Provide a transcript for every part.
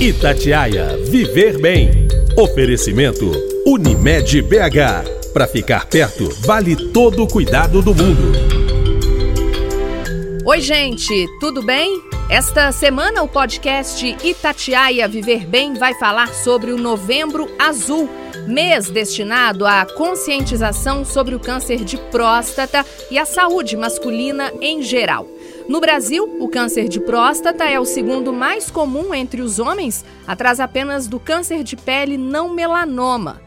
Itatiaia Viver Bem. Oferecimento Unimed BH. Para ficar perto, vale todo o cuidado do mundo. Oi, gente, tudo bem? Esta semana o podcast Itatiaia Viver Bem vai falar sobre o Novembro Azul, mês destinado à conscientização sobre o câncer de próstata e a saúde masculina em geral. No Brasil, o câncer de próstata é o segundo mais comum entre os homens, atrás apenas do câncer de pele não melanoma.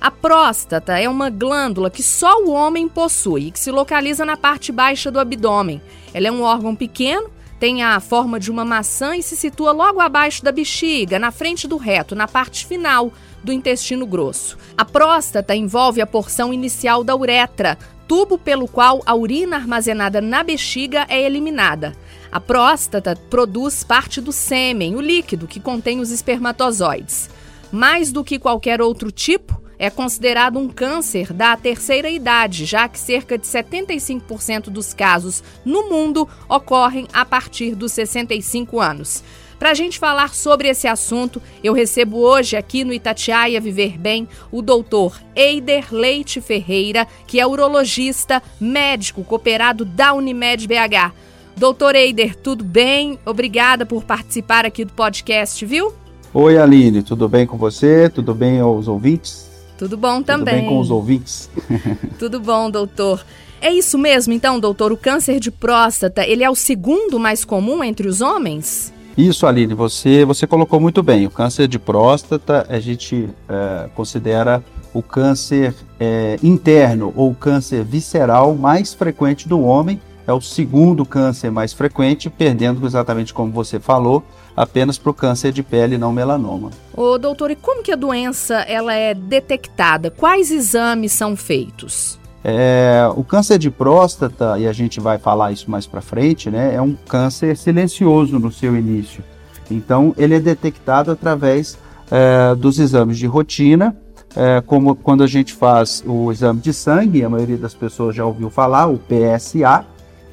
A próstata é uma glândula que só o homem possui e que se localiza na parte baixa do abdômen. Ela é um órgão pequeno, tem a forma de uma maçã e se situa logo abaixo da bexiga, na frente do reto, na parte final do intestino grosso. A próstata envolve a porção inicial da uretra, tubo pelo qual a urina armazenada na bexiga é eliminada. A próstata produz parte do sêmen, o líquido que contém os espermatozoides. Mais do que qualquer outro tipo, é considerado um câncer da terceira idade, já que cerca de 75% dos casos no mundo ocorrem a partir dos 65 anos. Para a gente falar sobre esse assunto, eu recebo hoje aqui no Itatiaia Viver Bem o doutor Eider Leite Ferreira, que é urologista, médico cooperado da Unimed BH. Doutor Eider, tudo bem? Obrigada por participar aqui do podcast, viu? Oi, Aline, tudo bem com você? Tudo bem aos ouvintes? Tudo bom também. Tudo bem com os ouvintes? tudo bom, doutor. É isso mesmo, então, doutor? O câncer de próstata, ele é o segundo mais comum entre os homens? Isso, Aline, você, você colocou muito bem. O câncer de próstata, a gente é, considera o câncer é, interno ou câncer visceral mais frequente do homem. É o segundo câncer mais frequente, perdendo exatamente como você falou, apenas para o câncer de pele não melanoma. Ô, doutor, e como que a doença ela é detectada? Quais exames são feitos? É, o câncer de próstata, e a gente vai falar isso mais para frente, né, é um câncer silencioso no seu início. Então, ele é detectado através é, dos exames de rotina, é, como quando a gente faz o exame de sangue, a maioria das pessoas já ouviu falar, o PSA,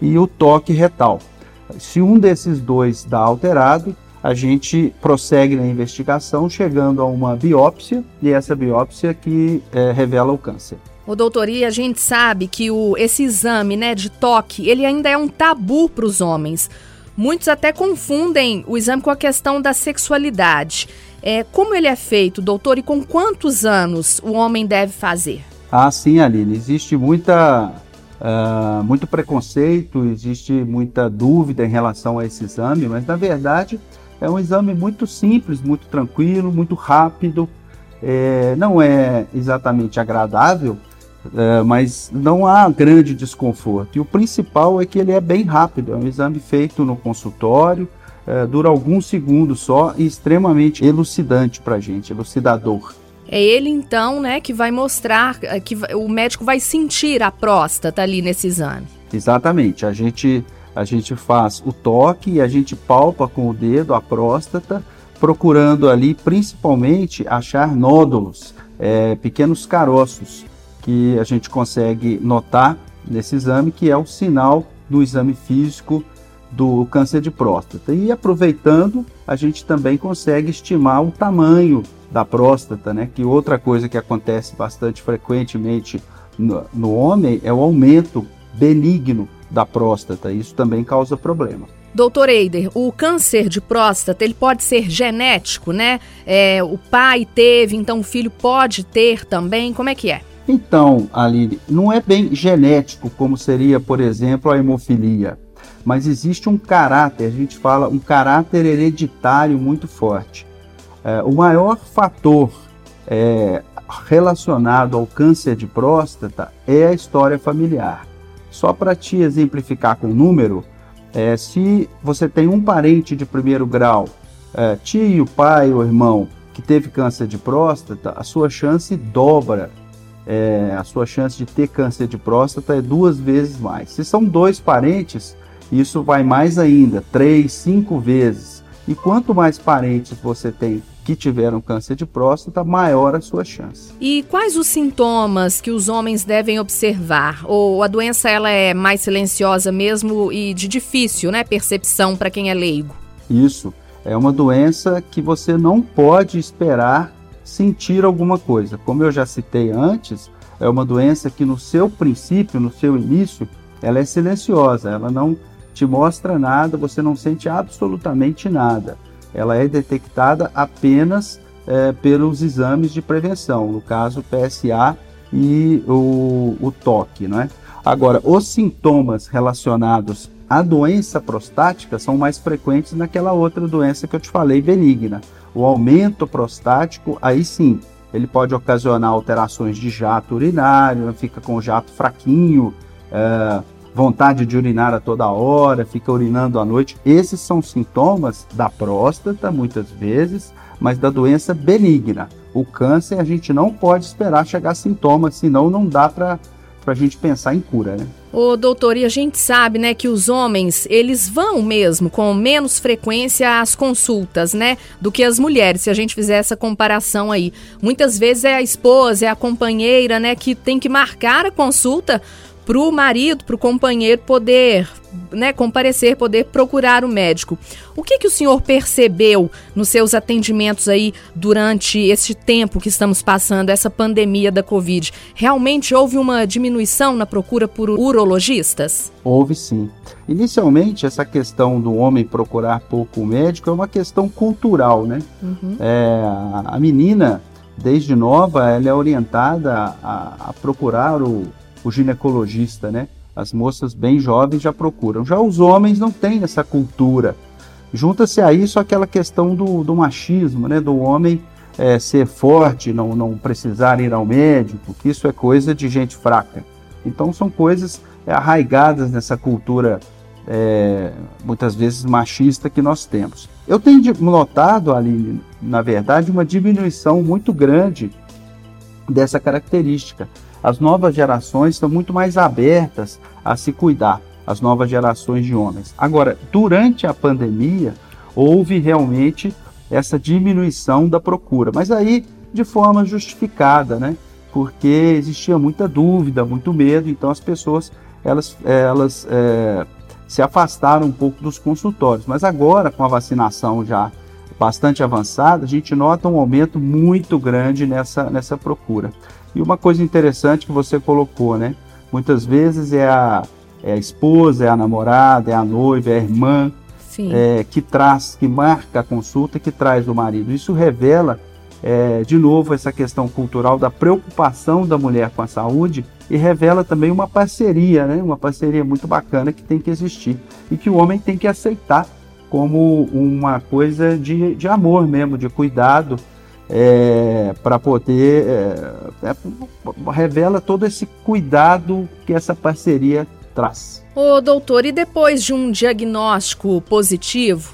e o toque retal. Se um desses dois dá alterado, a gente prossegue na investigação, chegando a uma biópsia, e essa biópsia que é, revela o câncer. O doutor, e a gente sabe que o, esse exame né, de toque, ele ainda é um tabu para os homens. Muitos até confundem o exame com a questão da sexualidade. É, como ele é feito, doutor, e com quantos anos o homem deve fazer? Ah, sim, Aline. Existe muita, uh, muito preconceito, existe muita dúvida em relação a esse exame, mas na verdade é um exame muito simples, muito tranquilo, muito rápido. É, não é exatamente agradável, é, mas não há grande desconforto. E o principal é que ele é bem rápido, é um exame feito no consultório, é, dura alguns segundos só e extremamente elucidante para a gente, elucidador. É ele então, né, que vai mostrar é, que o médico vai sentir a próstata ali nesse exame. Exatamente. A gente a gente faz o toque e a gente palpa com o dedo a próstata, procurando ali principalmente achar nódulos, é, pequenos caroços que a gente consegue notar nesse exame, que é o sinal do exame físico do câncer de próstata. E aproveitando, a gente também consegue estimar o tamanho da próstata, né? Que outra coisa que acontece bastante frequentemente no, no homem é o aumento benigno da próstata. Isso também causa problema. Doutor Eider, o câncer de próstata ele pode ser genético, né? É, o pai teve, então o filho pode ter também. Como é que é? Então, Aline, não é bem genético como seria, por exemplo, a hemofilia, mas existe um caráter, a gente fala um caráter hereditário muito forte. É, o maior fator é, relacionado ao câncer de próstata é a história familiar. Só para te exemplificar com o número, é, se você tem um parente de primeiro grau, é, tio, pai ou irmão, que teve câncer de próstata, a sua chance dobra é, a sua chance de ter câncer de próstata é duas vezes mais. Se são dois parentes, isso vai mais ainda, três, cinco vezes. E quanto mais parentes você tem que tiveram câncer de próstata, maior a sua chance. E quais os sintomas que os homens devem observar? Ou a doença ela é mais silenciosa mesmo e de difícil, né, percepção para quem é leigo? Isso. É uma doença que você não pode esperar sentir alguma coisa. Como eu já citei antes, é uma doença que no seu princípio, no seu início, ela é silenciosa, ela não te mostra nada, você não sente absolutamente nada. Ela é detectada apenas é, pelos exames de prevenção, no caso PSA e o, o toque, não é? Agora, os sintomas relacionados à doença prostática são mais frequentes naquela outra doença que eu te falei, benigna. O aumento prostático, aí sim, ele pode ocasionar alterações de jato urinário, fica com o jato fraquinho, é, vontade de urinar a toda hora, fica urinando à noite. Esses são sintomas da próstata, muitas vezes, mas da doença benigna. O câncer a gente não pode esperar chegar a sintomas, senão não dá para a gente pensar em cura, né? Ô, doutor, e a gente sabe, né, que os homens, eles vão mesmo com menos frequência às consultas, né, do que as mulheres, se a gente fizer essa comparação aí. Muitas vezes é a esposa, é a companheira, né, que tem que marcar a consulta para o marido, para o companheiro poder né, comparecer, poder procurar o médico. O que, que o senhor percebeu nos seus atendimentos aí durante esse tempo que estamos passando, essa pandemia da Covid? Realmente houve uma diminuição na procura por urologistas? Houve sim. Inicialmente, essa questão do homem procurar pouco o médico é uma questão cultural, né? Uhum. É, a menina, desde nova, ela é orientada a, a procurar o, o ginecologista, né? As moças bem jovens já procuram. Já os homens não têm essa cultura. Junta-se a isso aquela questão do, do machismo, né? Do homem é, ser forte, não, não precisar ir ao médico, que isso é coisa de gente fraca. Então são coisas é, arraigadas nessa cultura é, muitas vezes machista que nós temos. Eu tenho notado ali, na verdade, uma diminuição muito grande dessa característica as novas gerações estão muito mais abertas a se cuidar, as novas gerações de homens. Agora, durante a pandemia, houve realmente essa diminuição da procura, mas aí de forma justificada, né? Porque existia muita dúvida, muito medo, então as pessoas elas, elas é, se afastaram um pouco dos consultórios. Mas agora, com a vacinação já bastante avançada, a gente nota um aumento muito grande nessa, nessa procura. E uma coisa interessante que você colocou, né? Muitas vezes é a, é a esposa, é a namorada, é a noiva, é a irmã é, que traz, que marca a consulta, que traz o marido. Isso revela, é, de novo, essa questão cultural da preocupação da mulher com a saúde e revela também uma parceria, né? Uma parceria muito bacana que tem que existir e que o homem tem que aceitar como uma coisa de, de amor mesmo, de cuidado é, para poder é, é, revela todo esse cuidado que essa parceria traz. Ô doutor, e depois de um diagnóstico positivo,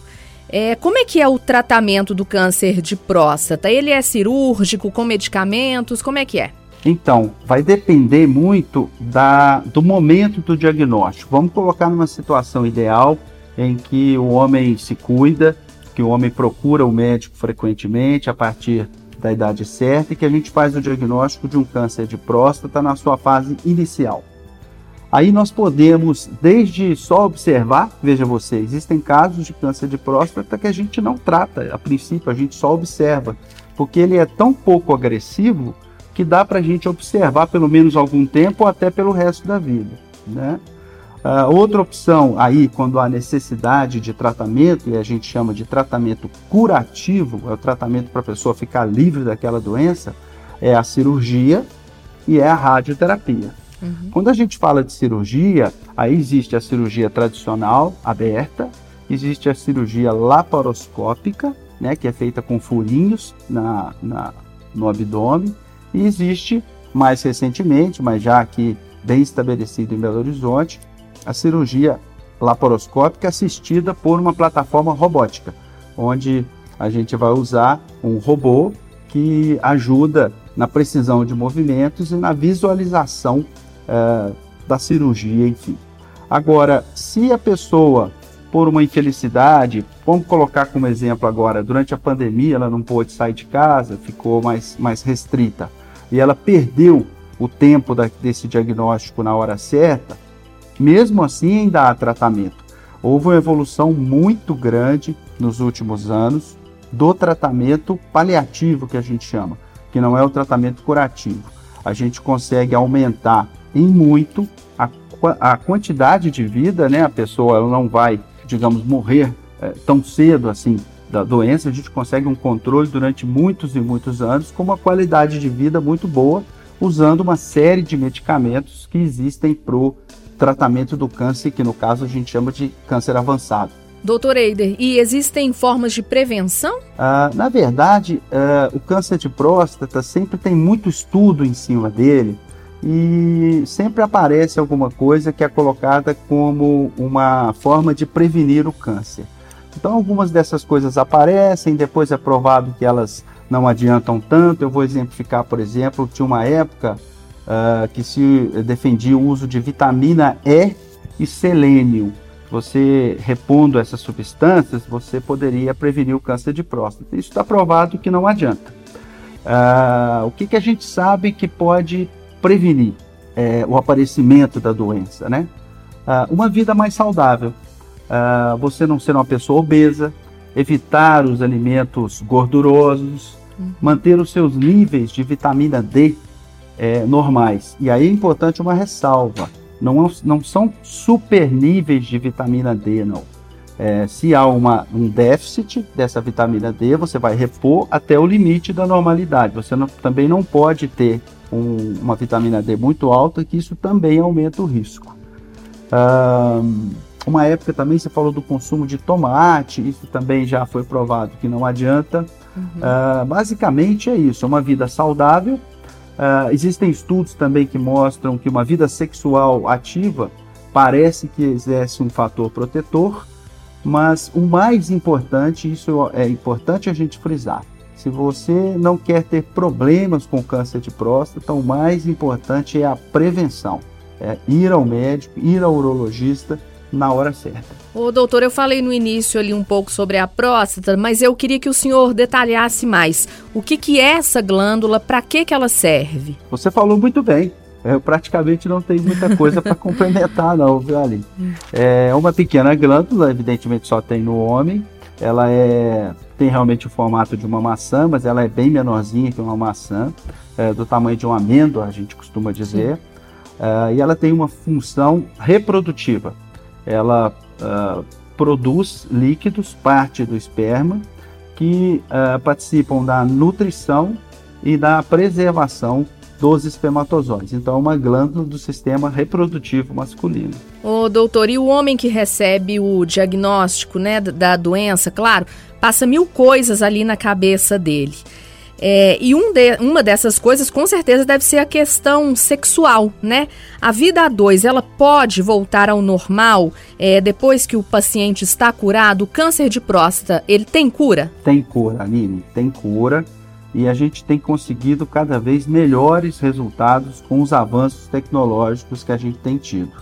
é, como é que é o tratamento do câncer de próstata? Ele é cirúrgico, com medicamentos? Como é que é? Então, vai depender muito da, do momento do diagnóstico. Vamos colocar numa situação ideal em que o homem se cuida, que o homem procura o médico frequentemente a partir da idade certa e que a gente faz o diagnóstico de um câncer de próstata na sua fase inicial. Aí nós podemos, desde só observar, veja você, existem casos de câncer de próstata que a gente não trata, a princípio a gente só observa, porque ele é tão pouco agressivo que dá para a gente observar pelo menos algum tempo ou até pelo resto da vida. Né? Uh, outra opção aí, quando há necessidade de tratamento, e a gente chama de tratamento curativo, é o tratamento para a pessoa ficar livre daquela doença, é a cirurgia e é a radioterapia. Uhum. Quando a gente fala de cirurgia, aí existe a cirurgia tradicional, aberta, existe a cirurgia laparoscópica, né, que é feita com furinhos na, na, no abdômen, e existe, mais recentemente, mas já aqui bem estabelecido em Belo Horizonte, a cirurgia laparoscópica assistida por uma plataforma robótica, onde a gente vai usar um robô que ajuda na precisão de movimentos e na visualização é, da cirurgia, enfim. Agora, se a pessoa, por uma infelicidade, vamos colocar como exemplo agora, durante a pandemia ela não pôde sair de casa, ficou mais, mais restrita, e ela perdeu o tempo da, desse diagnóstico na hora certa, mesmo assim, ainda há tratamento. houve uma evolução muito grande nos últimos anos do tratamento paliativo que a gente chama, que não é o tratamento curativo. A gente consegue aumentar em muito a, a quantidade de vida, né? A pessoa ela não vai, digamos, morrer é, tão cedo assim da doença, a gente consegue um controle durante muitos e muitos anos com uma qualidade de vida muito boa, usando uma série de medicamentos que existem para o tratamento do câncer, que no caso a gente chama de câncer avançado. Doutor Eider, e existem formas de prevenção? Ah, na verdade, ah, o câncer de próstata sempre tem muito estudo em cima dele e sempre aparece alguma coisa que é colocada como uma forma de prevenir o câncer. Então, algumas dessas coisas aparecem, depois é provado que elas não adiantam tanto. Eu vou exemplificar, por exemplo, tinha uma época uh, que se defendia o uso de vitamina E e selênio. Você repondo essas substâncias, você poderia prevenir o câncer de próstata. Isso está provado que não adianta. Uh, o que, que a gente sabe que pode prevenir é, o aparecimento da doença, né? Uh, uma vida mais saudável. Uh, você não ser uma pessoa obesa, evitar os alimentos gordurosos, uhum. manter os seus níveis de vitamina D é, normais. E aí é importante uma ressalva: não, não são super níveis de vitamina D, não. É, se há uma, um déficit dessa vitamina D, você vai repor até o limite da normalidade. Você não, também não pode ter um, uma vitamina D muito alta, que isso também aumenta o risco. uma época também você falou do consumo de tomate, isso também já foi provado que não adianta. Uhum. Uh, basicamente é isso, é uma vida saudável. Uh, existem estudos também que mostram que uma vida sexual ativa parece que exerce um fator protetor, mas o mais importante, isso é importante a gente frisar, se você não quer ter problemas com câncer de próstata, o mais importante é a prevenção. É ir ao médico, ir ao urologista na hora certa. Ô, doutor, eu falei no início ali um pouco sobre a próstata, mas eu queria que o senhor detalhasse mais. O que, que é essa glândula, para que, que ela serve? Você falou muito bem. Eu praticamente não tenho muita coisa para complementar, não, viu, Ali? É uma pequena glândula, evidentemente só tem no homem. Ela é tem realmente o formato de uma maçã, mas ela é bem menorzinha que uma maçã, é, do tamanho de uma amêndoa, a gente costuma dizer. Uh, e ela tem uma função reprodutiva. Ela uh, produz líquidos, parte do esperma, que uh, participam da nutrição e da preservação dos espermatozoides. Então, é uma glândula do sistema reprodutivo masculino. Ô, doutor, e o homem que recebe o diagnóstico né, da doença, claro, passa mil coisas ali na cabeça dele. É, e um de, uma dessas coisas, com certeza, deve ser a questão sexual, né? A vida a dois, ela pode voltar ao normal é, depois que o paciente está curado? O câncer de próstata, ele tem cura? Tem cura, Aline, tem cura e a gente tem conseguido cada vez melhores resultados com os avanços tecnológicos que a gente tem tido.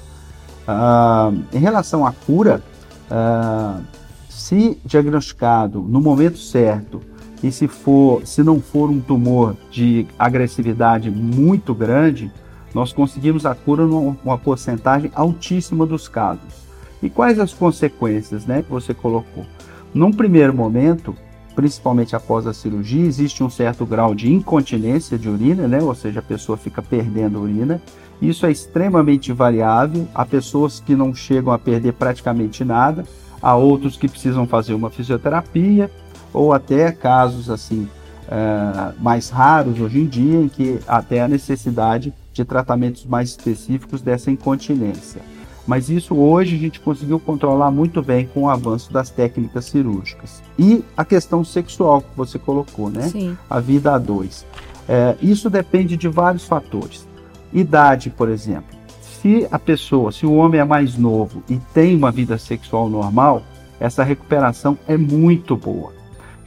Ah, em relação à cura, ah, se diagnosticado no momento certo e se for, se não for um tumor de agressividade muito grande, nós conseguimos a cura numa porcentagem altíssima dos casos. E quais as consequências, né, que você colocou? Num primeiro momento, principalmente após a cirurgia, existe um certo grau de incontinência de urina, né? ou seja, a pessoa fica perdendo urina. Isso é extremamente variável. Há pessoas que não chegam a perder praticamente nada, há outros que precisam fazer uma fisioterapia, ou até casos assim uh, mais raros hoje em dia, em que até a necessidade de tratamentos mais específicos dessa incontinência. Mas isso hoje a gente conseguiu controlar muito bem com o avanço das técnicas cirúrgicas. E a questão sexual que você colocou, né? Sim. A vida a dois. É, isso depende de vários fatores. Idade, por exemplo. Se a pessoa, se o homem é mais novo e tem uma vida sexual normal, essa recuperação é muito boa.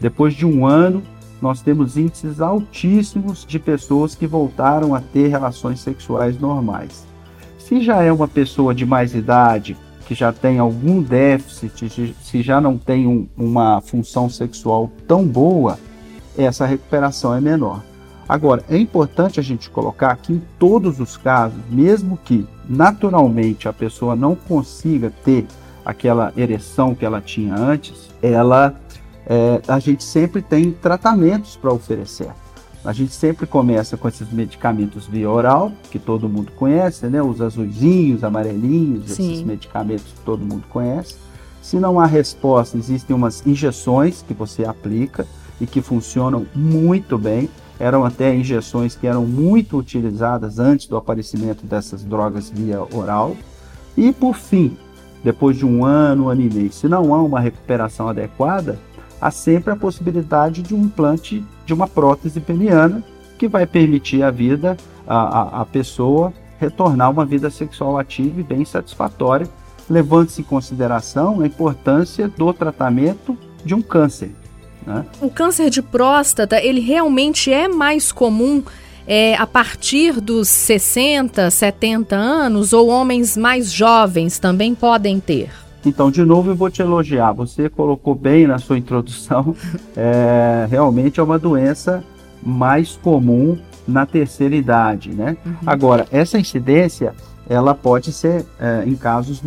Depois de um ano, nós temos índices altíssimos de pessoas que voltaram a ter relações sexuais normais. Se já é uma pessoa de mais idade, que já tem algum déficit, se já não tem um, uma função sexual tão boa, essa recuperação é menor. Agora, é importante a gente colocar que em todos os casos, mesmo que naturalmente a pessoa não consiga ter aquela ereção que ela tinha antes, ela é, a gente sempre tem tratamentos para oferecer. A gente sempre começa com esses medicamentos via oral, que todo mundo conhece, né? Os azuisinhos, amarelinhos, Sim. esses medicamentos que todo mundo conhece. Se não há resposta, existem umas injeções que você aplica e que funcionam muito bem. Eram até injeções que eram muito utilizadas antes do aparecimento dessas drogas via oral. E por fim, depois de um ano, um ano e meio, se não há uma recuperação adequada, há sempre a possibilidade de um implante de uma prótese peniana que vai permitir a vida, a, a, a pessoa retornar uma vida sexual ativa e bem satisfatória, levando-se em consideração a importância do tratamento de um câncer. Né? O câncer de próstata, ele realmente é mais comum é, a partir dos 60, 70 anos ou homens mais jovens também podem ter? Então, de novo, eu vou te elogiar. Você colocou bem na sua introdução. É, realmente é uma doença mais comum na terceira idade, né? Uhum. Agora, essa incidência, ela pode ser é, em casos,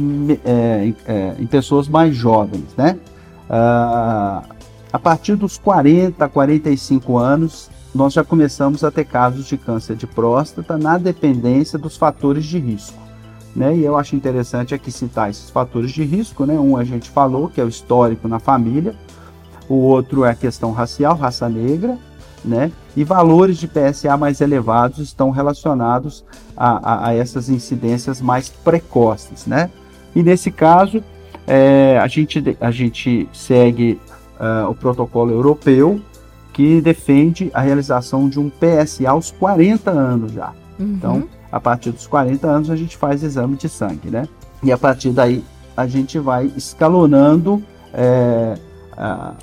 é, é, em pessoas mais jovens, né? Ah, a partir dos 40, 45 anos, nós já começamos a ter casos de câncer de próstata na dependência dos fatores de risco. Né? E eu acho interessante aqui citar esses fatores de risco. Né? Um a gente falou, que é o histórico na família, o outro é a questão racial, raça negra, né? e valores de PSA mais elevados estão relacionados a, a, a essas incidências mais precoces. Né? E nesse caso, é, a, gente, a gente segue uh, o protocolo europeu que defende a realização de um PSA aos 40 anos já. Uhum. Então, a partir dos 40 anos a gente faz exame de sangue, né? E a partir daí a gente vai escalonando é, a,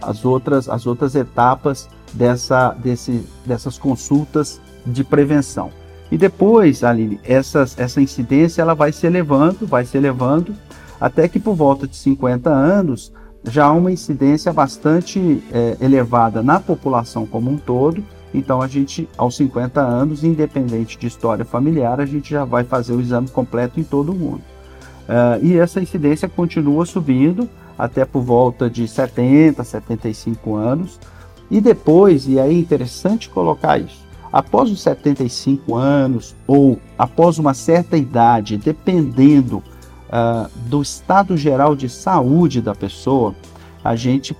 as, outras, as outras etapas dessa, desse, dessas consultas de prevenção. E depois, Aline, essas, essa incidência ela vai se elevando, vai se elevando, até que por volta de 50 anos já há uma incidência bastante é, elevada na população como um todo, então a gente, aos 50 anos, independente de história familiar, a gente já vai fazer o exame completo em todo mundo. Uh, e essa incidência continua subindo até por volta de 70, 75 anos. E depois, e aí é interessante colocar isso, após os 75 anos ou após uma certa idade, dependendo uh, do estado geral de saúde da pessoa, a gente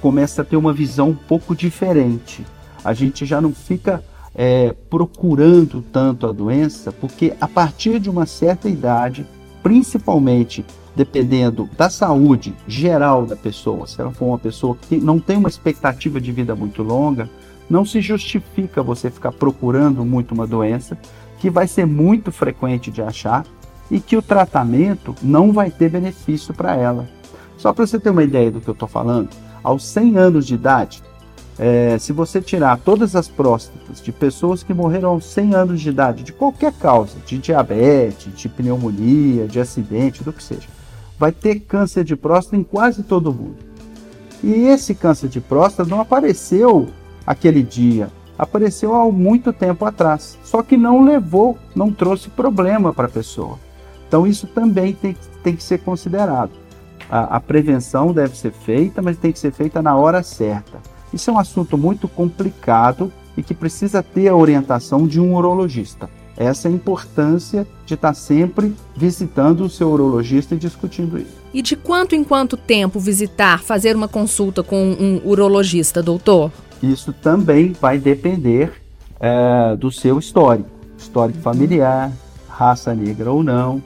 começa a ter uma visão um pouco diferente a gente já não fica é, procurando tanto a doença, porque a partir de uma certa idade, principalmente dependendo da saúde geral da pessoa, se ela for uma pessoa que não tem uma expectativa de vida muito longa, não se justifica você ficar procurando muito uma doença que vai ser muito frequente de achar e que o tratamento não vai ter benefício para ela. Só para você ter uma ideia do que eu estou falando, aos 100 anos de idade, é, se você tirar todas as próstatas de pessoas que morreram aos 100 anos de idade, de qualquer causa, de diabetes, de pneumonia, de acidente, do que seja, vai ter câncer de próstata em quase todo mundo. E esse câncer de próstata não apareceu aquele dia, apareceu há muito tempo atrás, só que não levou, não trouxe problema para a pessoa. Então isso também tem, tem que ser considerado. A, a prevenção deve ser feita, mas tem que ser feita na hora certa. Isso é um assunto muito complicado e que precisa ter a orientação de um urologista. Essa é a importância de estar sempre visitando o seu urologista e discutindo isso. E de quanto em quanto tempo visitar, fazer uma consulta com um urologista, doutor? Isso também vai depender é, do seu histórico, histórico familiar, raça negra ou não,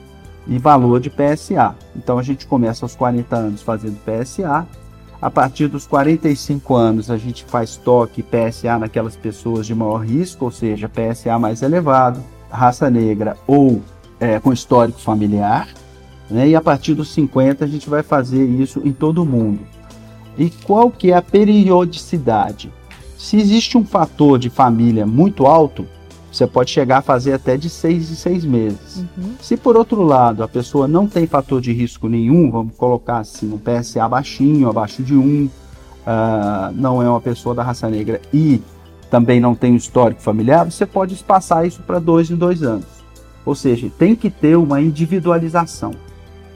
e valor de PSA. Então a gente começa aos 40 anos fazendo PSA a partir dos 45 anos, a gente faz toque PSA naquelas pessoas de maior risco, ou seja, PSA mais elevado, raça negra ou é, com histórico familiar. Né? E a partir dos 50 a gente vai fazer isso em todo mundo. E qual que é a periodicidade? Se existe um fator de família muito alto, você pode chegar a fazer até de seis em seis meses. Uhum. Se por outro lado a pessoa não tem fator de risco nenhum, vamos colocar assim, um PSA baixinho, abaixo de 1, uh, não é uma pessoa da raça negra e também não tem um histórico familiar, você pode espaçar isso para dois em dois anos. Ou seja, tem que ter uma individualização.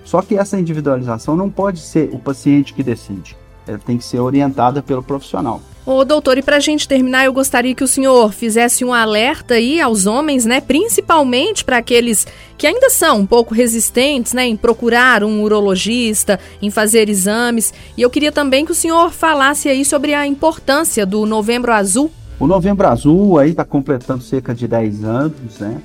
Só que essa individualização não pode ser o paciente que decide. Ela tem que ser orientada pelo profissional. Ô, doutor, e para a gente terminar, eu gostaria que o senhor fizesse um alerta aí aos homens, né? Principalmente para aqueles que ainda são um pouco resistentes, né? Em procurar um urologista, em fazer exames. E eu queria também que o senhor falasse aí sobre a importância do Novembro Azul. O Novembro Azul aí está completando cerca de 10 anos, né?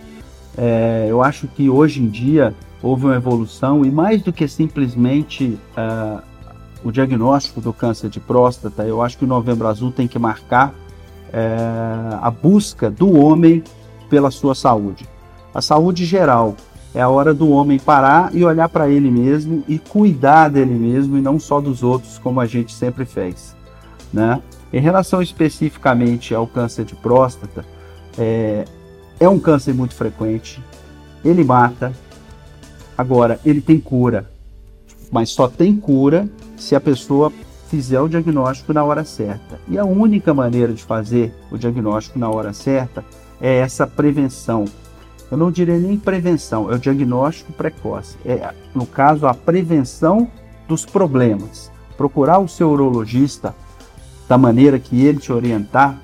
É, eu acho que hoje em dia houve uma evolução e mais do que simplesmente uh, o diagnóstico do câncer de próstata, eu acho que o Novembro Azul tem que marcar é, a busca do homem pela sua saúde. A saúde geral é a hora do homem parar e olhar para ele mesmo e cuidar dele mesmo e não só dos outros, como a gente sempre fez. Né? Em relação especificamente ao câncer de próstata, é, é um câncer muito frequente, ele mata, agora ele tem cura, mas só tem cura se a pessoa fizer o diagnóstico na hora certa. E a única maneira de fazer o diagnóstico na hora certa é essa prevenção. Eu não diria nem prevenção, é o diagnóstico precoce. É, no caso, a prevenção dos problemas. Procurar o seu urologista da maneira que ele te orientar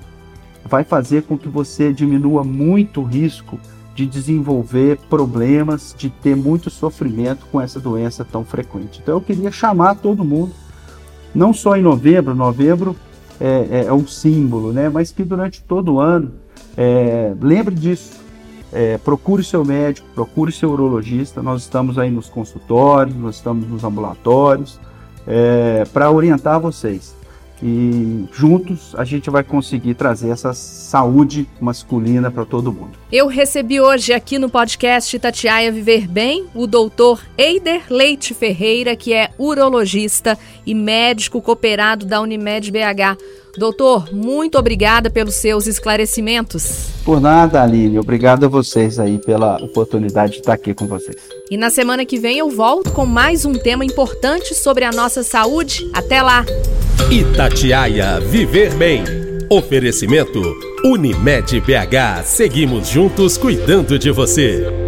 vai fazer com que você diminua muito o risco de desenvolver problemas, de ter muito sofrimento com essa doença tão frequente. Então eu queria chamar todo mundo, não só em novembro, novembro é, é, é um símbolo, né? mas que durante todo o ano, é, lembre disso, é, procure seu médico, procure seu urologista, nós estamos aí nos consultórios, nós estamos nos ambulatórios, é, para orientar vocês e juntos a gente vai conseguir trazer essa saúde masculina para todo mundo. Eu recebi hoje aqui no podcast Tatiaia Viver Bem o doutor Eider Leite Ferreira, que é urologista e médico cooperado da Unimed BH. Doutor, muito obrigada pelos seus esclarecimentos. Por nada, Aline. Obrigado a vocês aí pela oportunidade de estar aqui com vocês. E na semana que vem eu volto com mais um tema importante sobre a nossa saúde. Até lá! Itatiaia Viver Bem. Oferecimento Unimed BH. Seguimos juntos cuidando de você.